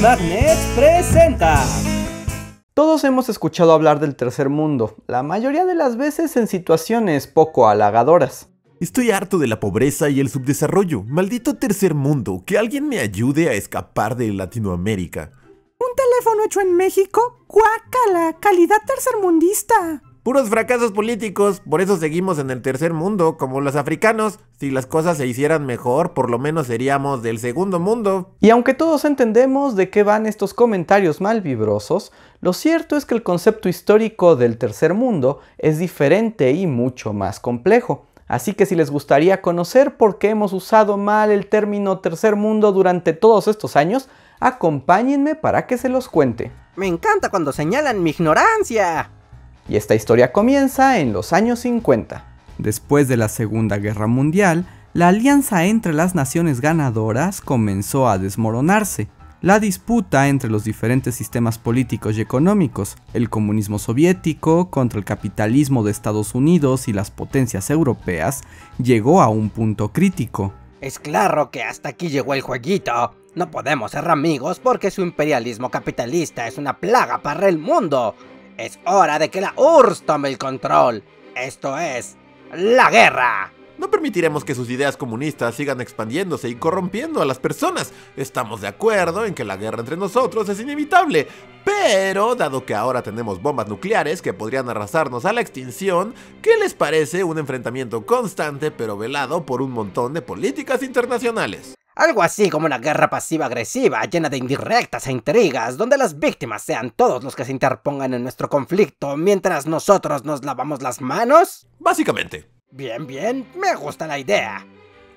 Magnet presenta. Todos hemos escuchado hablar del tercer mundo, la mayoría de las veces en situaciones poco halagadoras. Estoy harto de la pobreza y el subdesarrollo. Maldito tercer mundo, que alguien me ayude a escapar de Latinoamérica. ¿Un teléfono hecho en México? ¡Guácala! ¡Calidad tercermundista! Puros fracasos políticos, por eso seguimos en el tercer mundo, como los africanos. Si las cosas se hicieran mejor, por lo menos seríamos del segundo mundo. Y aunque todos entendemos de qué van estos comentarios malvibrosos, lo cierto es que el concepto histórico del tercer mundo es diferente y mucho más complejo. Así que si les gustaría conocer por qué hemos usado mal el término tercer mundo durante todos estos años, acompáñenme para que se los cuente. Me encanta cuando señalan mi ignorancia. Y esta historia comienza en los años 50. Después de la Segunda Guerra Mundial, la alianza entre las naciones ganadoras comenzó a desmoronarse. La disputa entre los diferentes sistemas políticos y económicos, el comunismo soviético contra el capitalismo de Estados Unidos y las potencias europeas, llegó a un punto crítico. Es claro que hasta aquí llegó el jueguito. No podemos ser amigos porque su imperialismo capitalista es una plaga para el mundo. Es hora de que la URSS tome el control. Esto es la guerra. No permitiremos que sus ideas comunistas sigan expandiéndose y corrompiendo a las personas. Estamos de acuerdo en que la guerra entre nosotros es inevitable, pero dado que ahora tenemos bombas nucleares que podrían arrasarnos a la extinción, ¿qué les parece un enfrentamiento constante pero velado por un montón de políticas internacionales? Algo así como una guerra pasiva-agresiva llena de indirectas e intrigas, donde las víctimas sean todos los que se interpongan en nuestro conflicto mientras nosotros nos lavamos las manos? Básicamente. Bien, bien, me gusta la idea.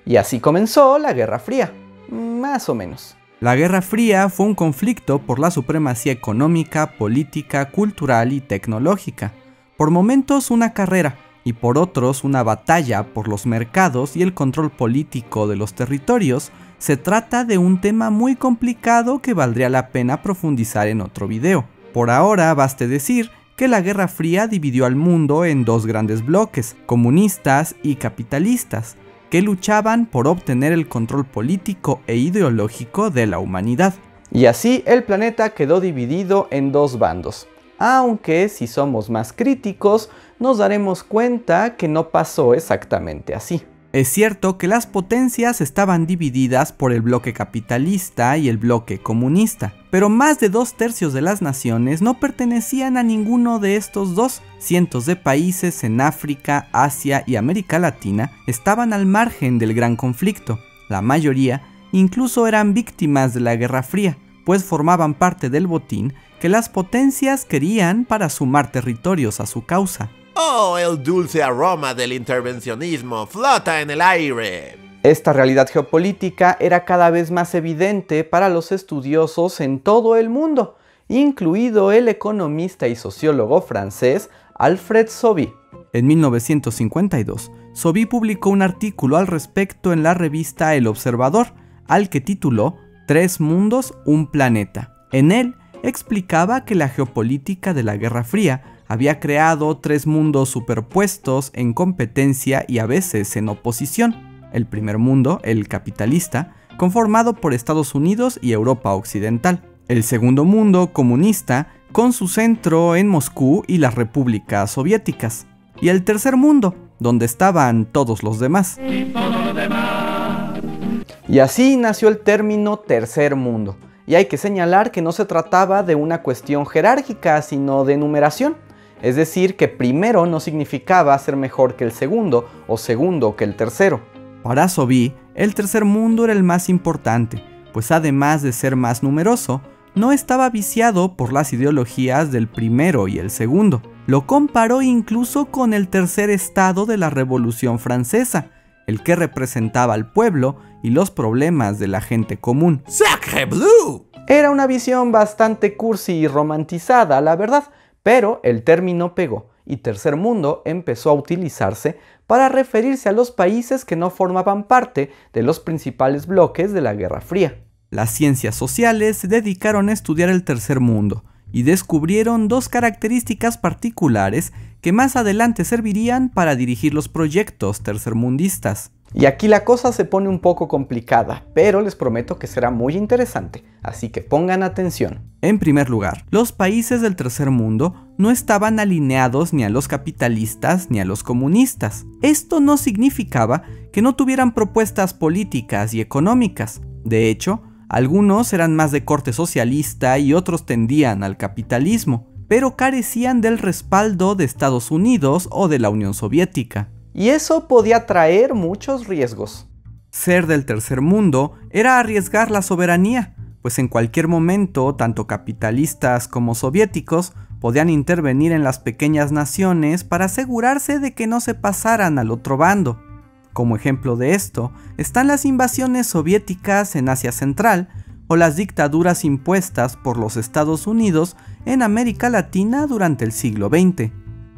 Y así comenzó la Guerra Fría, más o menos. La Guerra Fría fue un conflicto por la supremacía económica, política, cultural y tecnológica. Por momentos una carrera, y por otros una batalla por los mercados y el control político de los territorios se trata de un tema muy complicado que valdría la pena profundizar en otro video. Por ahora baste decir que la Guerra Fría dividió al mundo en dos grandes bloques, comunistas y capitalistas, que luchaban por obtener el control político e ideológico de la humanidad. Y así el planeta quedó dividido en dos bandos. Aunque si somos más críticos, nos daremos cuenta que no pasó exactamente así. Es cierto que las potencias estaban divididas por el bloque capitalista y el bloque comunista, pero más de dos tercios de las naciones no pertenecían a ninguno de estos dos. Cientos de países en África, Asia y América Latina estaban al margen del gran conflicto. La mayoría incluso eran víctimas de la Guerra Fría, pues formaban parte del botín que las potencias querían para sumar territorios a su causa. Oh, el dulce aroma del intervencionismo flota en el aire. Esta realidad geopolítica era cada vez más evidente para los estudiosos en todo el mundo, incluido el economista y sociólogo francés Alfred Sobie. En 1952, Sobie publicó un artículo al respecto en la revista El Observador, al que tituló Tres mundos, un planeta. En él explicaba que la geopolítica de la Guerra Fría había creado tres mundos superpuestos en competencia y a veces en oposición. El primer mundo, el capitalista, conformado por Estados Unidos y Europa Occidental. El segundo mundo, comunista, con su centro en Moscú y las repúblicas soviéticas. Y el tercer mundo, donde estaban todos los demás. Y así nació el término tercer mundo. Y hay que señalar que no se trataba de una cuestión jerárquica, sino de numeración. Es decir, que primero no significaba ser mejor que el segundo o segundo que el tercero. Para Sobí, el tercer mundo era el más importante, pues además de ser más numeroso, no estaba viciado por las ideologías del primero y el segundo. Lo comparó incluso con el tercer estado de la Revolución Francesa, el que representaba al pueblo y los problemas de la gente común. ¡Sacre bleu! Era una visión bastante cursi y romantizada, la verdad, pero el término pegó y tercer mundo empezó a utilizarse para referirse a los países que no formaban parte de los principales bloques de la Guerra Fría. Las ciencias sociales se dedicaron a estudiar el tercer mundo y descubrieron dos características particulares que más adelante servirían para dirigir los proyectos tercermundistas. Y aquí la cosa se pone un poco complicada, pero les prometo que será muy interesante, así que pongan atención. En primer lugar, los países del tercer mundo no estaban alineados ni a los capitalistas ni a los comunistas. Esto no significaba que no tuvieran propuestas políticas y económicas. De hecho, algunos eran más de corte socialista y otros tendían al capitalismo, pero carecían del respaldo de Estados Unidos o de la Unión Soviética y eso podía traer muchos riesgos. Ser del tercer mundo era arriesgar la soberanía, pues en cualquier momento tanto capitalistas como soviéticos podían intervenir en las pequeñas naciones para asegurarse de que no se pasaran al otro bando. Como ejemplo de esto están las invasiones soviéticas en Asia Central o las dictaduras impuestas por los Estados Unidos en América Latina durante el siglo XX.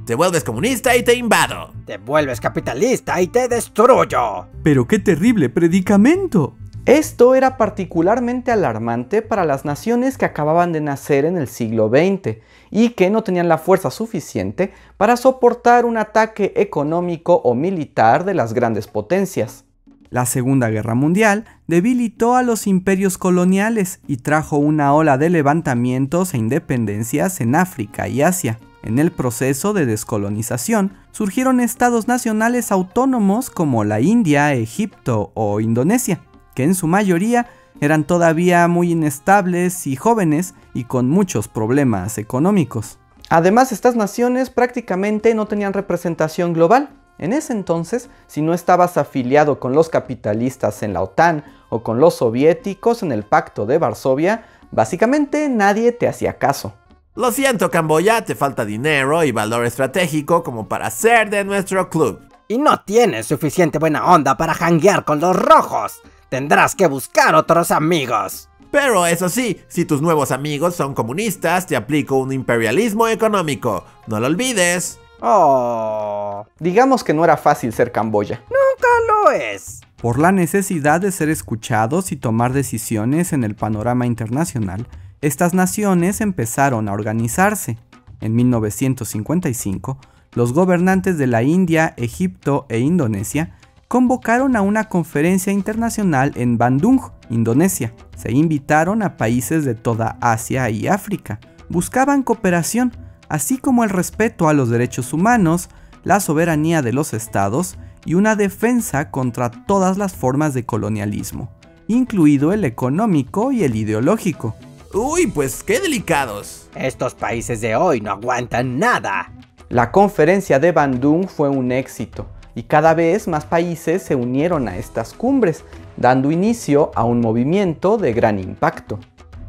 Te vuelves comunista y te invado. Te vuelves capitalista y te destruyo. Pero qué terrible predicamento. Esto era particularmente alarmante para las naciones que acababan de nacer en el siglo XX y que no tenían la fuerza suficiente para soportar un ataque económico o militar de las grandes potencias. La Segunda Guerra Mundial debilitó a los imperios coloniales y trajo una ola de levantamientos e independencias en África y Asia. En el proceso de descolonización surgieron estados nacionales autónomos como la India, Egipto o Indonesia, que en su mayoría eran todavía muy inestables y jóvenes y con muchos problemas económicos. Además, estas naciones prácticamente no tenían representación global. En ese entonces, si no estabas afiliado con los capitalistas en la OTAN o con los soviéticos en el Pacto de Varsovia, básicamente nadie te hacía caso. Lo siento, Camboya, te falta dinero y valor estratégico como para ser de nuestro club. Y no tienes suficiente buena onda para janguear con los rojos. Tendrás que buscar otros amigos. Pero eso sí, si tus nuevos amigos son comunistas, te aplico un imperialismo económico. No lo olvides. Oh. Digamos que no era fácil ser Camboya. Nunca lo es. Por la necesidad de ser escuchados y tomar decisiones en el panorama internacional, estas naciones empezaron a organizarse. En 1955, los gobernantes de la India, Egipto e Indonesia convocaron a una conferencia internacional en Bandung, Indonesia. Se invitaron a países de toda Asia y África. Buscaban cooperación, así como el respeto a los derechos humanos, la soberanía de los estados y una defensa contra todas las formas de colonialismo, incluido el económico y el ideológico. Uy, pues qué delicados. Estos países de hoy no aguantan nada. La conferencia de Bandung fue un éxito y cada vez más países se unieron a estas cumbres, dando inicio a un movimiento de gran impacto.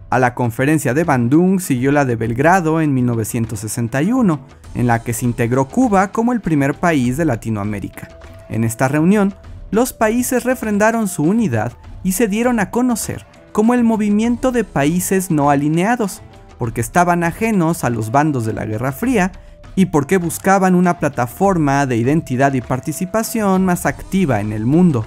A la conferencia de Bandung siguió la de Belgrado en 1961, en la que se integró Cuba como el primer país de Latinoamérica. En esta reunión, los países refrendaron su unidad y se dieron a conocer como el movimiento de países no alineados, porque estaban ajenos a los bandos de la Guerra Fría y porque buscaban una plataforma de identidad y participación más activa en el mundo.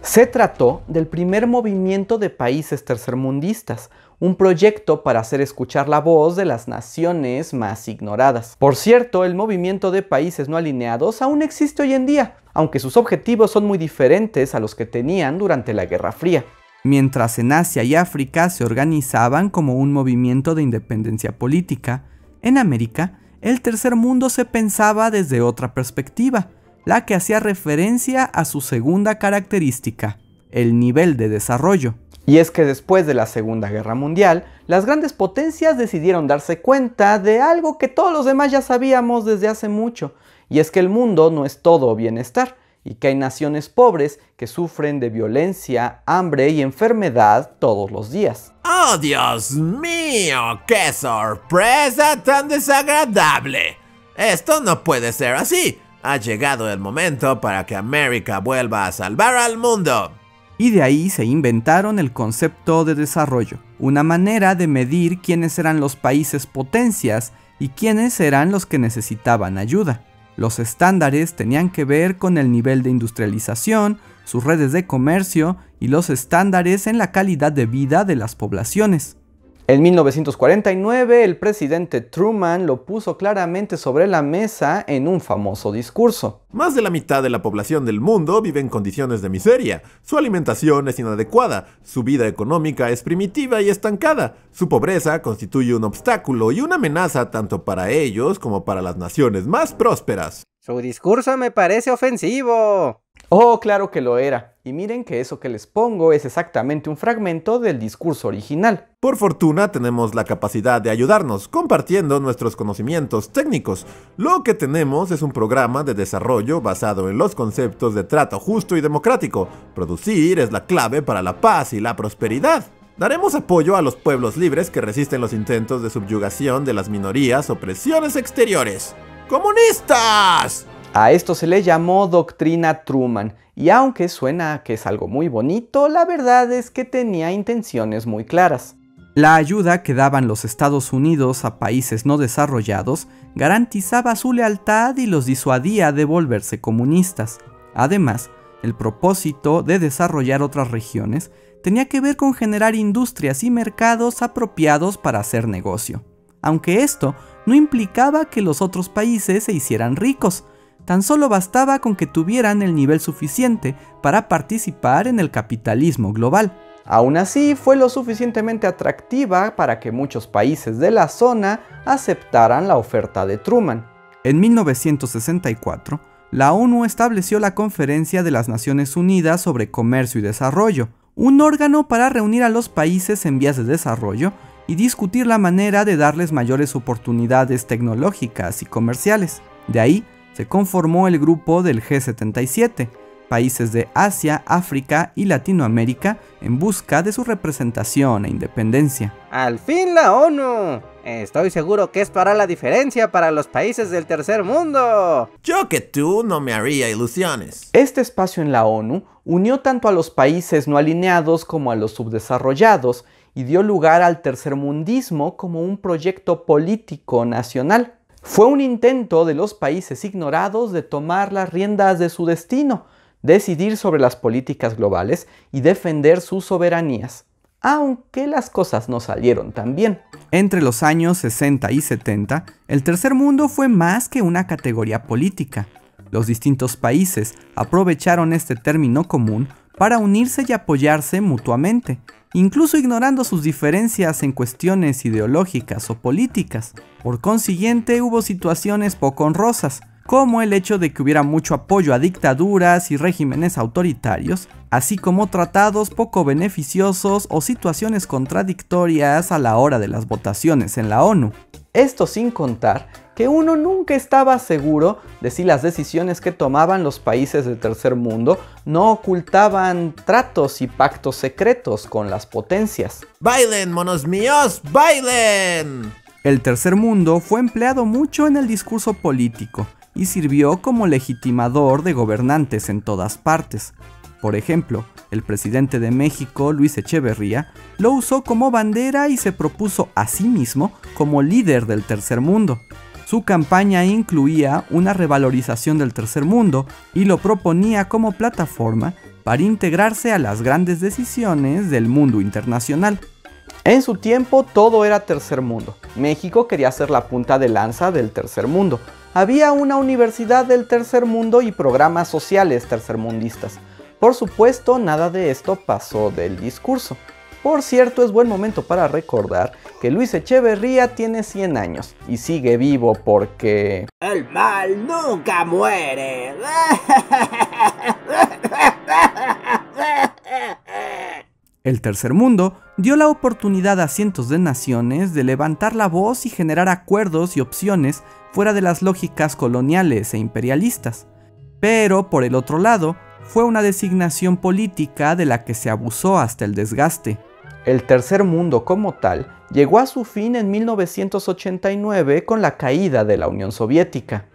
Se trató del primer movimiento de países tercermundistas, un proyecto para hacer escuchar la voz de las naciones más ignoradas. Por cierto, el movimiento de países no alineados aún existe hoy en día, aunque sus objetivos son muy diferentes a los que tenían durante la Guerra Fría mientras en Asia y África se organizaban como un movimiento de independencia política, en América el tercer mundo se pensaba desde otra perspectiva, la que hacía referencia a su segunda característica, el nivel de desarrollo. Y es que después de la Segunda Guerra Mundial, las grandes potencias decidieron darse cuenta de algo que todos los demás ya sabíamos desde hace mucho, y es que el mundo no es todo bienestar, y que hay naciones pobres que sufren de violencia, hambre y enfermedad todos los días. ¡Oh, Dios mío! ¡Qué sorpresa tan desagradable! Esto no puede ser así. Ha llegado el momento para que América vuelva a salvar al mundo. Y de ahí se inventaron el concepto de desarrollo, una manera de medir quiénes eran los países potencias y quiénes eran los que necesitaban ayuda. Los estándares tenían que ver con el nivel de industrialización, sus redes de comercio y los estándares en la calidad de vida de las poblaciones. En 1949, el presidente Truman lo puso claramente sobre la mesa en un famoso discurso. Más de la mitad de la población del mundo vive en condiciones de miseria. Su alimentación es inadecuada, su vida económica es primitiva y estancada. Su pobreza constituye un obstáculo y una amenaza tanto para ellos como para las naciones más prósperas. Su discurso me parece ofensivo. Oh, claro que lo era. Y miren que eso que les pongo es exactamente un fragmento del discurso original. Por fortuna tenemos la capacidad de ayudarnos compartiendo nuestros conocimientos técnicos. Lo que tenemos es un programa de desarrollo basado en los conceptos de trato justo y democrático. Producir es la clave para la paz y la prosperidad. Daremos apoyo a los pueblos libres que resisten los intentos de subyugación de las minorías o presiones exteriores. ¡Comunistas! A esto se le llamó doctrina Truman, y aunque suena que es algo muy bonito, la verdad es que tenía intenciones muy claras. La ayuda que daban los Estados Unidos a países no desarrollados garantizaba su lealtad y los disuadía de volverse comunistas. Además, el propósito de desarrollar otras regiones tenía que ver con generar industrias y mercados apropiados para hacer negocio. Aunque esto no implicaba que los otros países se hicieran ricos, Tan solo bastaba con que tuvieran el nivel suficiente para participar en el capitalismo global. Aún así, fue lo suficientemente atractiva para que muchos países de la zona aceptaran la oferta de Truman. En 1964, la ONU estableció la Conferencia de las Naciones Unidas sobre Comercio y Desarrollo, un órgano para reunir a los países en vías de desarrollo y discutir la manera de darles mayores oportunidades tecnológicas y comerciales. De ahí se conformó el grupo del G77, países de Asia, África y Latinoamérica en busca de su representación e independencia. ¡Al fin la ONU! Estoy seguro que esto hará la diferencia para los países del tercer mundo. Yo que tú no me haría ilusiones. Este espacio en la ONU unió tanto a los países no alineados como a los subdesarrollados y dio lugar al tercermundismo como un proyecto político nacional. Fue un intento de los países ignorados de tomar las riendas de su destino, decidir sobre las políticas globales y defender sus soberanías, aunque las cosas no salieron tan bien. Entre los años 60 y 70, el tercer mundo fue más que una categoría política. Los distintos países aprovecharon este término común para unirse y apoyarse mutuamente, incluso ignorando sus diferencias en cuestiones ideológicas o políticas. Por consiguiente, hubo situaciones poco honrosas, como el hecho de que hubiera mucho apoyo a dictaduras y regímenes autoritarios, así como tratados poco beneficiosos o situaciones contradictorias a la hora de las votaciones en la ONU. Esto sin contar que uno nunca estaba seguro de si las decisiones que tomaban los países del tercer mundo no ocultaban tratos y pactos secretos con las potencias. ¡Bailen, monos míos! ¡Bailen! El tercer mundo fue empleado mucho en el discurso político y sirvió como legitimador de gobernantes en todas partes. Por ejemplo, el presidente de México, Luis Echeverría, lo usó como bandera y se propuso a sí mismo como líder del tercer mundo. Su campaña incluía una revalorización del tercer mundo y lo proponía como plataforma para integrarse a las grandes decisiones del mundo internacional. En su tiempo todo era tercer mundo. México quería ser la punta de lanza del tercer mundo. Había una universidad del tercer mundo y programas sociales tercermundistas. Por supuesto, nada de esto pasó del discurso. Por cierto, es buen momento para recordar que Luis Echeverría tiene 100 años y sigue vivo porque... El mal nunca muere. El tercer mundo dio la oportunidad a cientos de naciones de levantar la voz y generar acuerdos y opciones fuera de las lógicas coloniales e imperialistas. Pero, por el otro lado, fue una designación política de la que se abusó hasta el desgaste. El tercer mundo como tal llegó a su fin en 1989 con la caída de la Unión Soviética.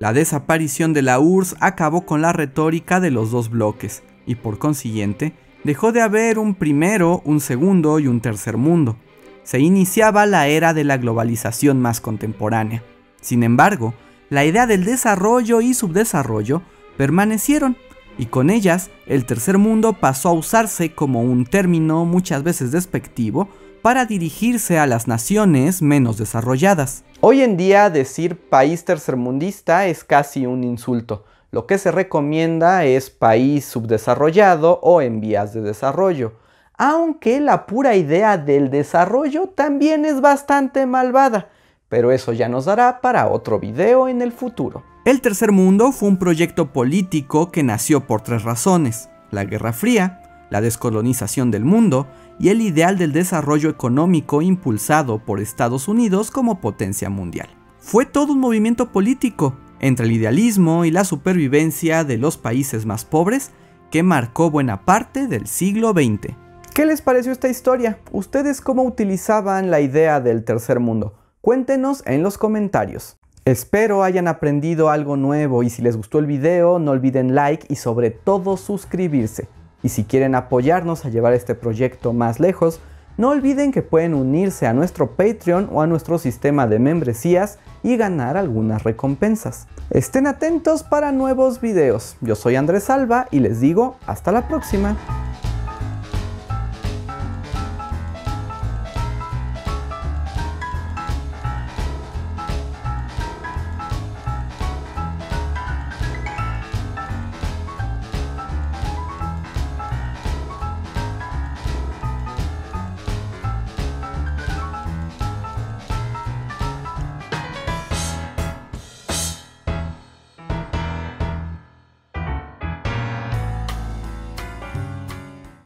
La desaparición de la URSS acabó con la retórica de los dos bloques y por consiguiente dejó de haber un primero, un segundo y un tercer mundo. Se iniciaba la era de la globalización más contemporánea. Sin embargo, la idea del desarrollo y subdesarrollo permanecieron y con ellas el tercer mundo pasó a usarse como un término muchas veces despectivo para dirigirse a las naciones menos desarrolladas. Hoy en día decir país tercermundista es casi un insulto. Lo que se recomienda es país subdesarrollado o en vías de desarrollo. Aunque la pura idea del desarrollo también es bastante malvada, pero eso ya nos dará para otro video en el futuro. El Tercer Mundo fue un proyecto político que nació por tres razones, la Guerra Fría, la descolonización del mundo y el ideal del desarrollo económico impulsado por Estados Unidos como potencia mundial. Fue todo un movimiento político, entre el idealismo y la supervivencia de los países más pobres, que marcó buena parte del siglo XX. ¿Qué les pareció esta historia? ¿Ustedes cómo utilizaban la idea del tercer mundo? Cuéntenos en los comentarios. Espero hayan aprendido algo nuevo y si les gustó el video no olviden like y sobre todo suscribirse. Y si quieren apoyarnos a llevar este proyecto más lejos, no olviden que pueden unirse a nuestro Patreon o a nuestro sistema de membresías y ganar algunas recompensas. Estén atentos para nuevos videos. Yo soy Andrés Alba y les digo hasta la próxima.